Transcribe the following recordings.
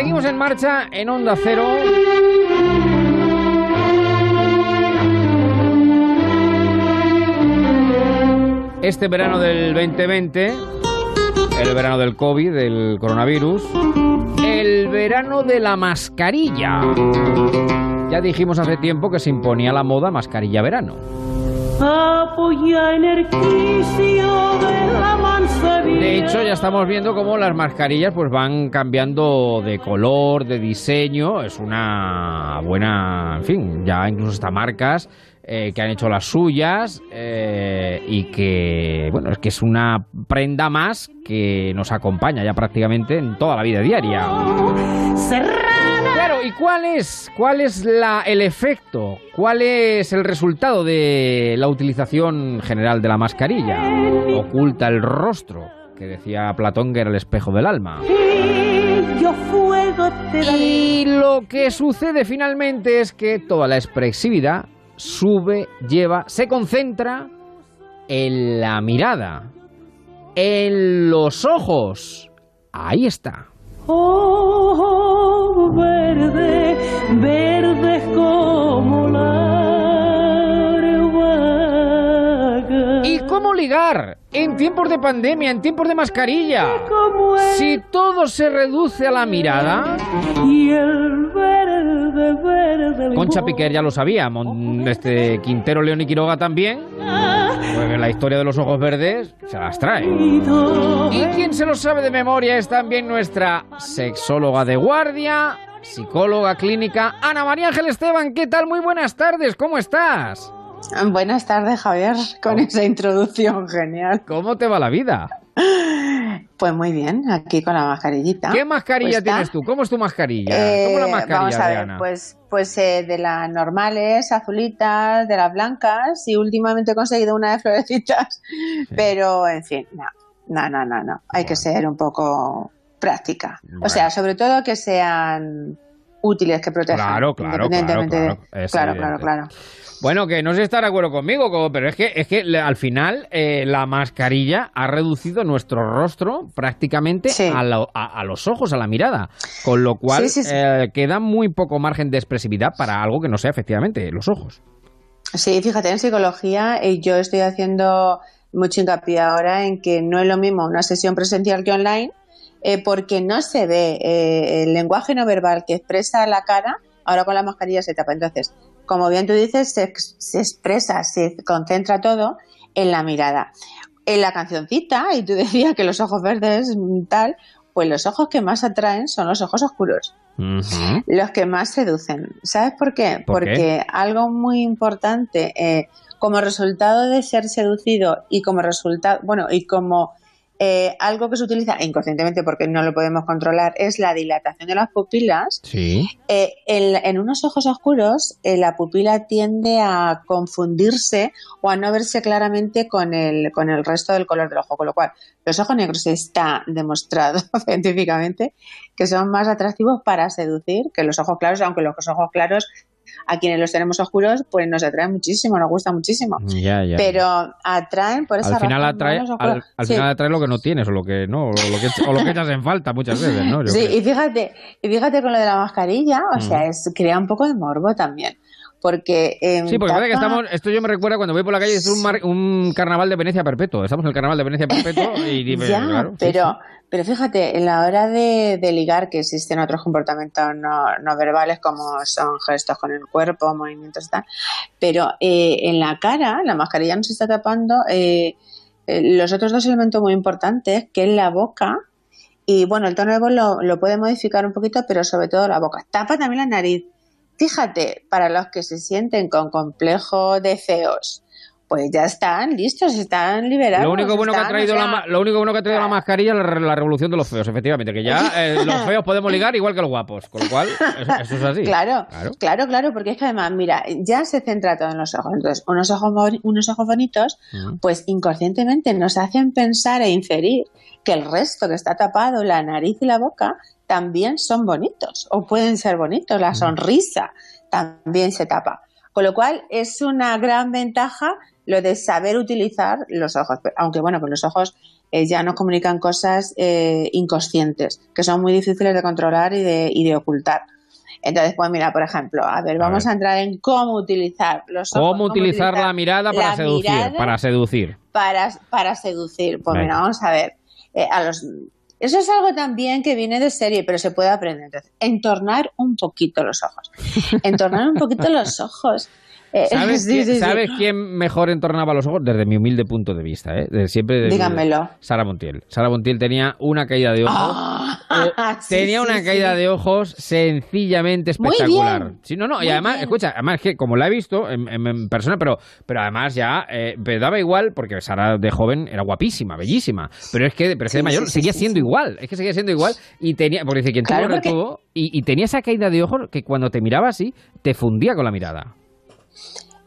seguimos en marcha en Onda Cero. Este verano del 2020, el verano del COVID, del coronavirus, el verano de la mascarilla. Ya dijimos hace tiempo que se imponía la moda mascarilla verano. De hecho, ya estamos viendo cómo las mascarillas pues van cambiando de color, de diseño. Es una buena, en fin, ya incluso hasta marcas eh, que han hecho las suyas eh, y que, bueno, es que es una prenda más que nos acompaña ya prácticamente en toda la vida diaria. Claro, ¿y cuál es, cuál es la, el efecto? ¿Cuál es el resultado de la utilización general de la mascarilla? Oculta el rostro, que decía Platón que era el espejo del alma. Y lo que sucede finalmente es que toda la expresividad sube, lleva, se concentra en la mirada, en los ojos. Ahí está. Oh, verde, verde como cómo ligar en tiempos de pandemia, en tiempos de mascarilla? Si todo se reduce a la mirada. Y el verde, verde. Concha Piquer ya lo sabía, este Quintero, León y Quiroga también. Pues la historia de los ojos verdes se las trae. Y quien se lo sabe de memoria es también nuestra sexóloga de guardia, psicóloga clínica, Ana María Ángel Esteban. ¿Qué tal? Muy buenas tardes, ¿cómo estás? Buenas tardes, Javier, con esa introducción genial. ¿Cómo te va la vida? Pues muy bien, aquí con la mascarillita. ¿Qué mascarilla tienes tú? ¿Cómo es tu mascarilla? Eh, ¿Cómo es la mascarilla vamos a ver, pues, pues eh, de las normales, azulitas, de las blancas y últimamente he conseguido una de florecitas, pero en fin, no, no, no, no, no. hay que ser un poco práctica. Bueno. O sea, sobre todo que sean útiles, que protejan. Claro, claro, independientemente claro, de- claro, claro, claro. Bueno, que no sé si está de acuerdo conmigo, pero es que, es que al final eh, la mascarilla ha reducido nuestro rostro prácticamente Sí. a, lo- a- a los ojos, a la mirada, con lo cual Sí, sí, sí. eh, queda muy poco margen de expresividad para algo que no sea efectivamente los ojos. Sí, fíjate, en psicología eh, yo estoy haciendo mucho hincapié ahora en que no es lo mismo una sesión presencial que online, eh, porque no se ve el lenguaje no verbal que expresa la cara, ahora con la mascarilla se tapa. Entonces, como bien tú dices, se, ex- se expresa, se concentra todo en la mirada. En la cancioncita, y tú decías que los ojos verdes, mm, tal, pues los ojos que más atraen son los ojos oscuros los que más seducen. ¿Sabes por qué? ¿Por qué? Porque algo muy importante, eh, como resultado de ser seducido y como resultado, bueno, y como eh, algo que se utiliza inconscientemente porque no lo podemos controlar, es la dilatación de las pupilas. Sí. Eh, en, en unos ojos oscuros, eh, la pupila tiende a confundirse o a no verse claramente con el, con el resto del color del ojo, con lo cual los ojos negros está demostrado científicamente que son más atractivos para seducir que los ojos claros, aunque los ojos claros a quienes los tenemos oscuros pues nos atraen muchísimo, nos gusta muchísimo. Ya, ya. Pero atraen por esa al final razón, atrae, al, al Sí. final atrae lo que no tienes o lo que no, o lo que, o lo que echas en falta muchas veces, ¿no? Yo Sí, creo. y fíjate, y fíjate con lo de la mascarilla, o Mm. sea, es crea un poco de morbo también. Porque em, Sí, porque parece que tapa- estamos, esto yo me recuerda cuando voy por la calle, es un, mar- un carnaval de Venecia perpetuo. Estamos en el carnaval de Venecia perpetuo y, Ya, claro, pero, sí. pero fíjate, en la hora de, de ligar, que existen otros comportamientos no, no verbales como son gestos con el cuerpo, movimientos y tal, pero eh, en la cara, la mascarilla nos está tapando eh, eh, los otros dos elementos muy importantes, que es la boca, y bueno, el tono de voz lo, lo puede modificar un poquito, pero sobre todo la boca. Tapa también la nariz. Fíjate, para los que se sienten con complejo de feos, pues ya están listos, están liberados. Lo único bueno que ha están, traído o la, sea, lo único bueno que ha traído la mascarilla es la, la revolución de los feos, efectivamente, que ya eh, los feos podemos ligar igual que los guapos, con lo cual eso, eso es así. Claro, Claro. claro, claro, porque es que además, mira, ya se centra todo en los ojos. Entonces, unos ojos, unos ojos bonitos, pues inconscientemente nos hacen pensar e inferir que el resto que está tapado, la nariz y la boca, también son bonitos o pueden ser bonitos. La sonrisa también se tapa. Con lo cual, es una gran ventaja lo de saber utilizar los ojos. Aunque, bueno, pues los ojos eh, ya nos comunican cosas eh, inconscientes que son muy difíciles de controlar y de, y de ocultar. Entonces, pues mira, por ejemplo, a ver, vamos a, entrar en cómo utilizar los ojos. ¿Cómo, utilizar, la mirada para seducir? para seducir. Para, para seducir. Pues mira, vamos a ver. Eh, a los, eso es algo también que viene de serie, pero se puede aprender. Entornar un poquito los ojos. Entornar un poquito los ojos. Eh, ¿Sabes, quién, mejor entornaba los ojos? Desde mi humilde punto de vista, ¿eh? siempre Díganmelo. Sara Montiel. Sara Montiel tenía una caída de ojos. Ah, tenía una caída de ojos sencillamente espectacular. Sí, no, no, y además, escucha, además que como la he visto en, persona, pero, pero además ya eh, me daba igual, porque Sara de joven era guapísima, bellísima, pero es que, pero de mayor seguía siendo igual, es que seguía siendo igual y tenía, porque dice, quien tuvo, y, y tenía esa caída de ojos que cuando te miraba así, te fundía con la mirada.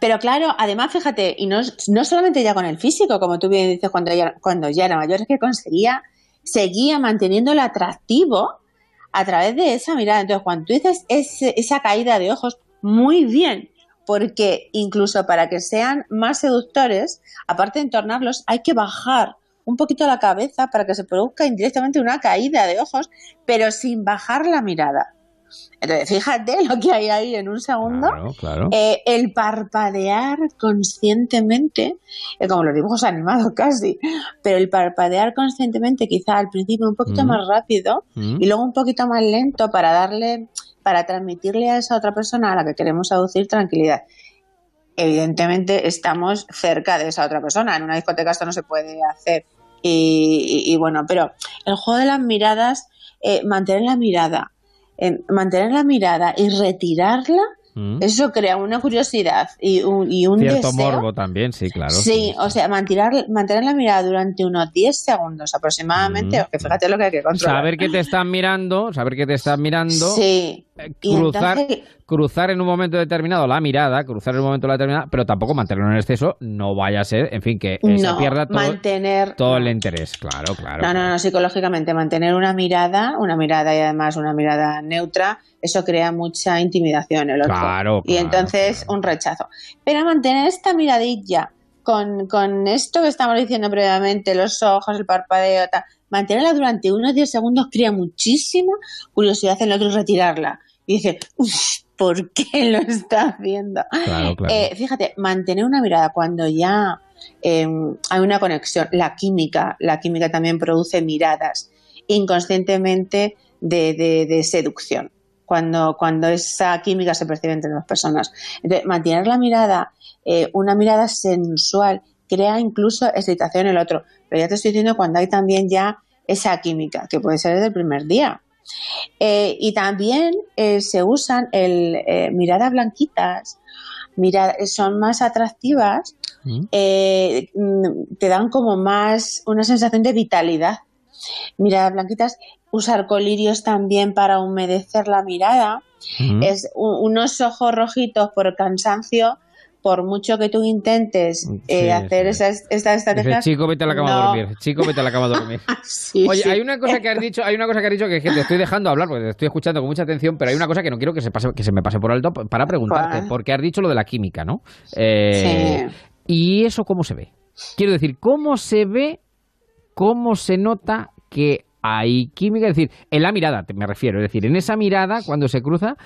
Pero claro, además, fíjate, y no, no solamente ya con el físico, como tú bien dices, cuando ya, cuando ya era mayor, es que conseguía, seguía manteniendo el atractivo a través de esa mirada. Entonces, cuando tú dices esa caída de ojos, muy bien, porque incluso para que sean más seductores, aparte de entornarlos, hay que bajar un poquito la cabeza para que se produzca indirectamente una caída de ojos, pero sin bajar la mirada. Entonces, fíjate lo que hay ahí en un segundo. Eh, el parpadear conscientemente, eh, como los dibujos animados casi, pero el parpadear conscientemente, quizá al principio un poquito mm. más rápido mm. y luego un poquito más lento para darle, para transmitirle a esa otra persona a la que queremos aducir tranquilidad. Evidentemente estamos cerca de esa otra persona. En una discoteca esto no se puede hacer. Y, bueno, pero el juego de las miradas, eh, mantener la mirada, mantener la mirada y retirarla, mm. eso crea una curiosidad y un, y un Cierto morbo también, sí, claro. Sí, o sea, mantener, mantener la mirada durante unos 10 segundos aproximadamente, mm. que fíjate lo que hay que controlar. Saber que te están mirando, saber que te están mirando. Sí. Eh, cruzar, cruzar en un momento determinado la mirada, cruzar en un momento determinado, pero tampoco mantenerlo en exceso, no vaya a ser, en fin, que se pierda todo, mantener, todo el interés, claro, claro. No, no, no, psicológicamente mantener una mirada, una mirada y además una mirada neutra, eso crea mucha intimidación en el otro. Claro, y entonces un rechazo. Pero mantener esta miradilla con, con esto que estamos diciendo previamente, los ojos, el parpadeo, tal, mantenerla durante unos 10 segundos crea muchísima curiosidad en el otro y retirarla y dice, ¿por qué lo está haciendo? Eh, fíjate, mantener una mirada cuando ya em, hay una conexión, la química, la química también produce miradas inconscientemente de, seducción. Cuando, cuando, esa química se percibe entre las personas. Entonces, mantener la mirada, eh, una mirada sensual, crea incluso excitación en el otro. Pero ya te estoy diciendo cuando hay también ya esa química, que puede ser desde el primer día. Eh, y también eh, se usan el, eh, miradas blanquitas, son más atractivas, mm. Mm, te dan como más una sensación de vitalidad. Miradas blanquitas, usar colirios también para humedecer la mirada, mm. es unos ojos rojitos por cansancio por mucho que tú intentes eh, hacer esa, esta estrategia. chico, vete a la cama a dormir. Chico, vete a la cama a dormir. Oye, hay una cosa que has dicho, hay una cosa que has dicho que, te estoy dejando hablar porque te estoy escuchando con mucha atención, pero hay una cosa que no quiero que se pase, que se me pase por alto para preguntarte, porque has dicho lo de la química, ¿no? Eh, sí. ¿Y eso cómo se ve? Quiero decir, ¿cómo se ve, cómo se nota que hay química? Es decir, en la mirada, me refiero, es decir, en esa mirada, cuando se cruza,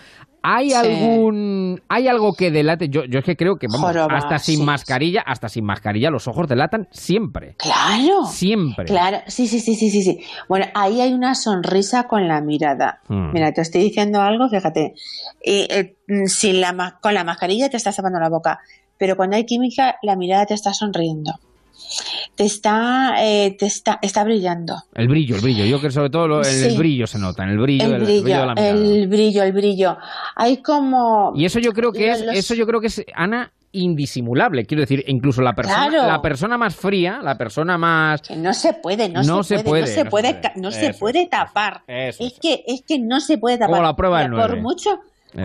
¿Hay algún hay algo que delate? Yo, yo es que creo que vamos, hasta sin mascarilla, hasta sin mascarilla los ojos delatan siempre. Claro. Siempre. Claro, sí, sí, sí, sí, sí, sí. Bueno, ahí hay una sonrisa con la mirada. Hmm. Mira, te estoy diciendo algo, fíjate. Eh, sin la, con la mascarilla te estás tapando la boca, pero cuando hay química, la mirada te está sonriendo te está, eh, te está, está brillando. El brillo, el brillo. Yo creo que sobre todo el, brillo se nota, en el brillo, el, brillo, de la mirada. El brillo, el brillo. Hay como... Y eso yo creo que es, eso yo creo que es, Ana, indisimulable. Quiero decir, incluso la persona, la persona más fría, la persona más. Que no se puede, no, se, puede, no se puede, no se puede, tapar. es, que, es que no se puede tapar. Como la prueba Por mucho,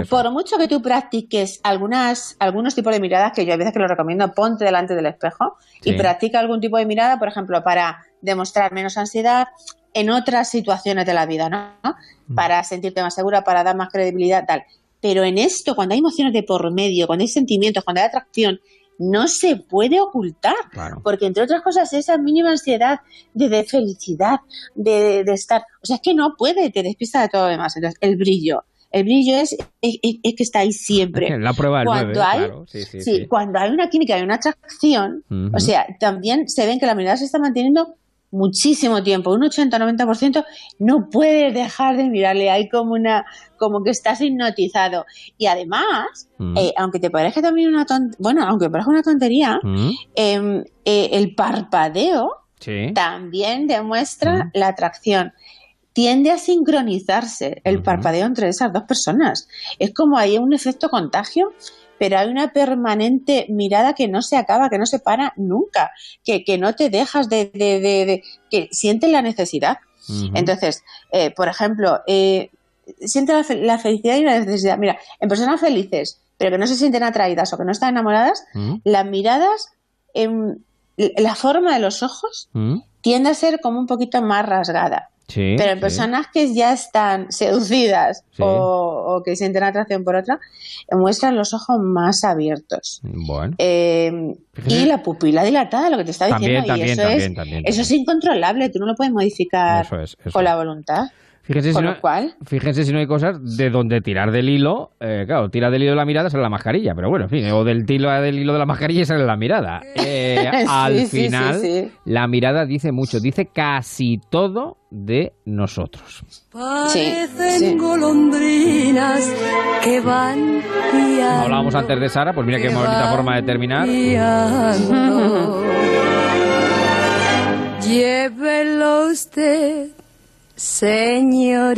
por mucho que tú practiques algunas, algunos tipos de miradas, que yo a veces que lo recomiendo, ponte delante del espejo y practica algún tipo de mirada, por ejemplo, para demostrar menos ansiedad en otras situaciones de la vida, ¿no? Mm. Para sentirte más segura, para dar más credibilidad, tal. Pero en esto, cuando hay emociones de por medio, cuando hay sentimientos, cuando hay atracción, no se puede ocultar. Claro. Porque entre otras cosas, esa mínima ansiedad de, de felicidad, de, de estar, o sea, es que no puede, te despista de todo lo demás. Entonces, el brillo. El brillo es, es, es- es que está ahí siempre. La prueba del Cuando 9, hay- claro. Sí, sí, Sí, sí. cuando hay una química y una atracción, o sea, también se ven que la mirada se está manteniendo muchísimo tiempo, un 80-90%, no puedes dejar de mirarle, hay como una, como que estás hipnotizado. Y además, Mm. eh, aunque te parezca también una tontería, bueno, aunque parezca una tontería, Mm, em, eh, el parpadeo Sí. también demuestra Ujú. la atracción. Tiende a sincronizarse el parpadeo entre esas dos personas. Es como hay un efecto contagio, pero hay una permanente mirada que no se acaba, que no se para nunca, que, que no te dejas de, de- de- de- que sientes la necesidad. Entonces, eh, por ejemplo, eh, siente la, fe- la felicidad y la necesidad. Mira, en personas felices, pero que no se sienten atraídas o que no están enamoradas, las miradas, la forma de los ojos tiende a ser como un poquito más rasgada. Sí. Pero en sí. personas que ya están seducidas Sí. o, o que sienten atracción por otra, muestran los ojos más abiertos. Bueno. Eh, y la pupila dilatada, lo que te está También, diciendo. también, y eso, también, es, eso es incontrolable, tú no lo puedes modificar Eso es. eso con la voluntad. Fíjense si, no, lo cual, fíjense si no hay cosas de donde tirar del hilo. eh, claro, tira del hilo de la mirada sale la mascarilla, pero bueno, en fin, o del hilo del hilo de la mascarilla sale la mirada. Eh, al Sí, final, sí, sí. la mirada dice mucho, dice casi todo de nosotros. Parecen sí. golondrinas que van guiando, Hablábamos antes de Sara, pues mira qué que bonita forma de terminar. guiando. Llévelo usted, señorito,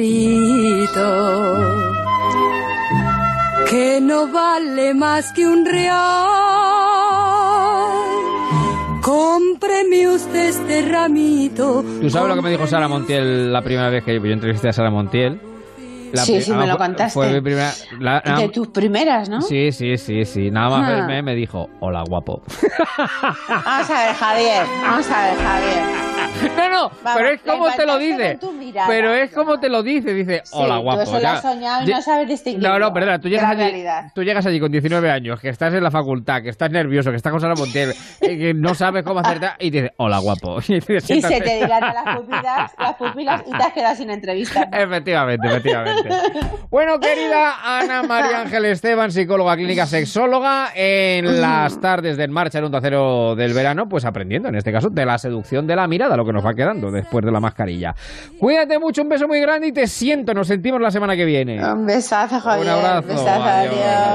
que no vale más que un real. Cómpreme usted este ramito. ¿Tú sabes lo que me dijo Sara Montiel la primera vez que yo entrevisté a Sara Montiel? La Sí, sí, me lo contaste. Fue mi primera... la- nada- de tus primeras, ¿no? Sí, sí, sí, sí. Nada más Ah. verme me dijo, hola guapo. Vamos a ver, Javier, vamos a ver, Javier. No, no, Vamos, pero es como te lo dice. mirada. Pero es como te lo dice, dice, Sí, hola tú guapo. eso lo ya. has soñado y no sabes distinguirlo No, no, perdona, tú llegas, allí, tú llegas allí con 19 años, que estás en la facultad, que estás nervioso, que estás con Sara Montiel, eh, que no sabes cómo hacerte y dices, hola guapo. Y, te Y se te dilatan las pupilas, las pupilas y te has quedado sin entrevista. Efectivamente, efectivamente. Bueno, querida Ana María Ángel Esteban, psicóloga clínica sexóloga, en las tardes de En Marcha en Onda Cero del verano, pues aprendiendo, en este caso, de la seducción de la mirada, lo que nos va quedando después de la mascarilla. Cuídate mucho, un beso muy grande y te siento, nos sentimos la semana que viene. Un besazo, Javier. Un abrazo, besazo, adiós. adiós.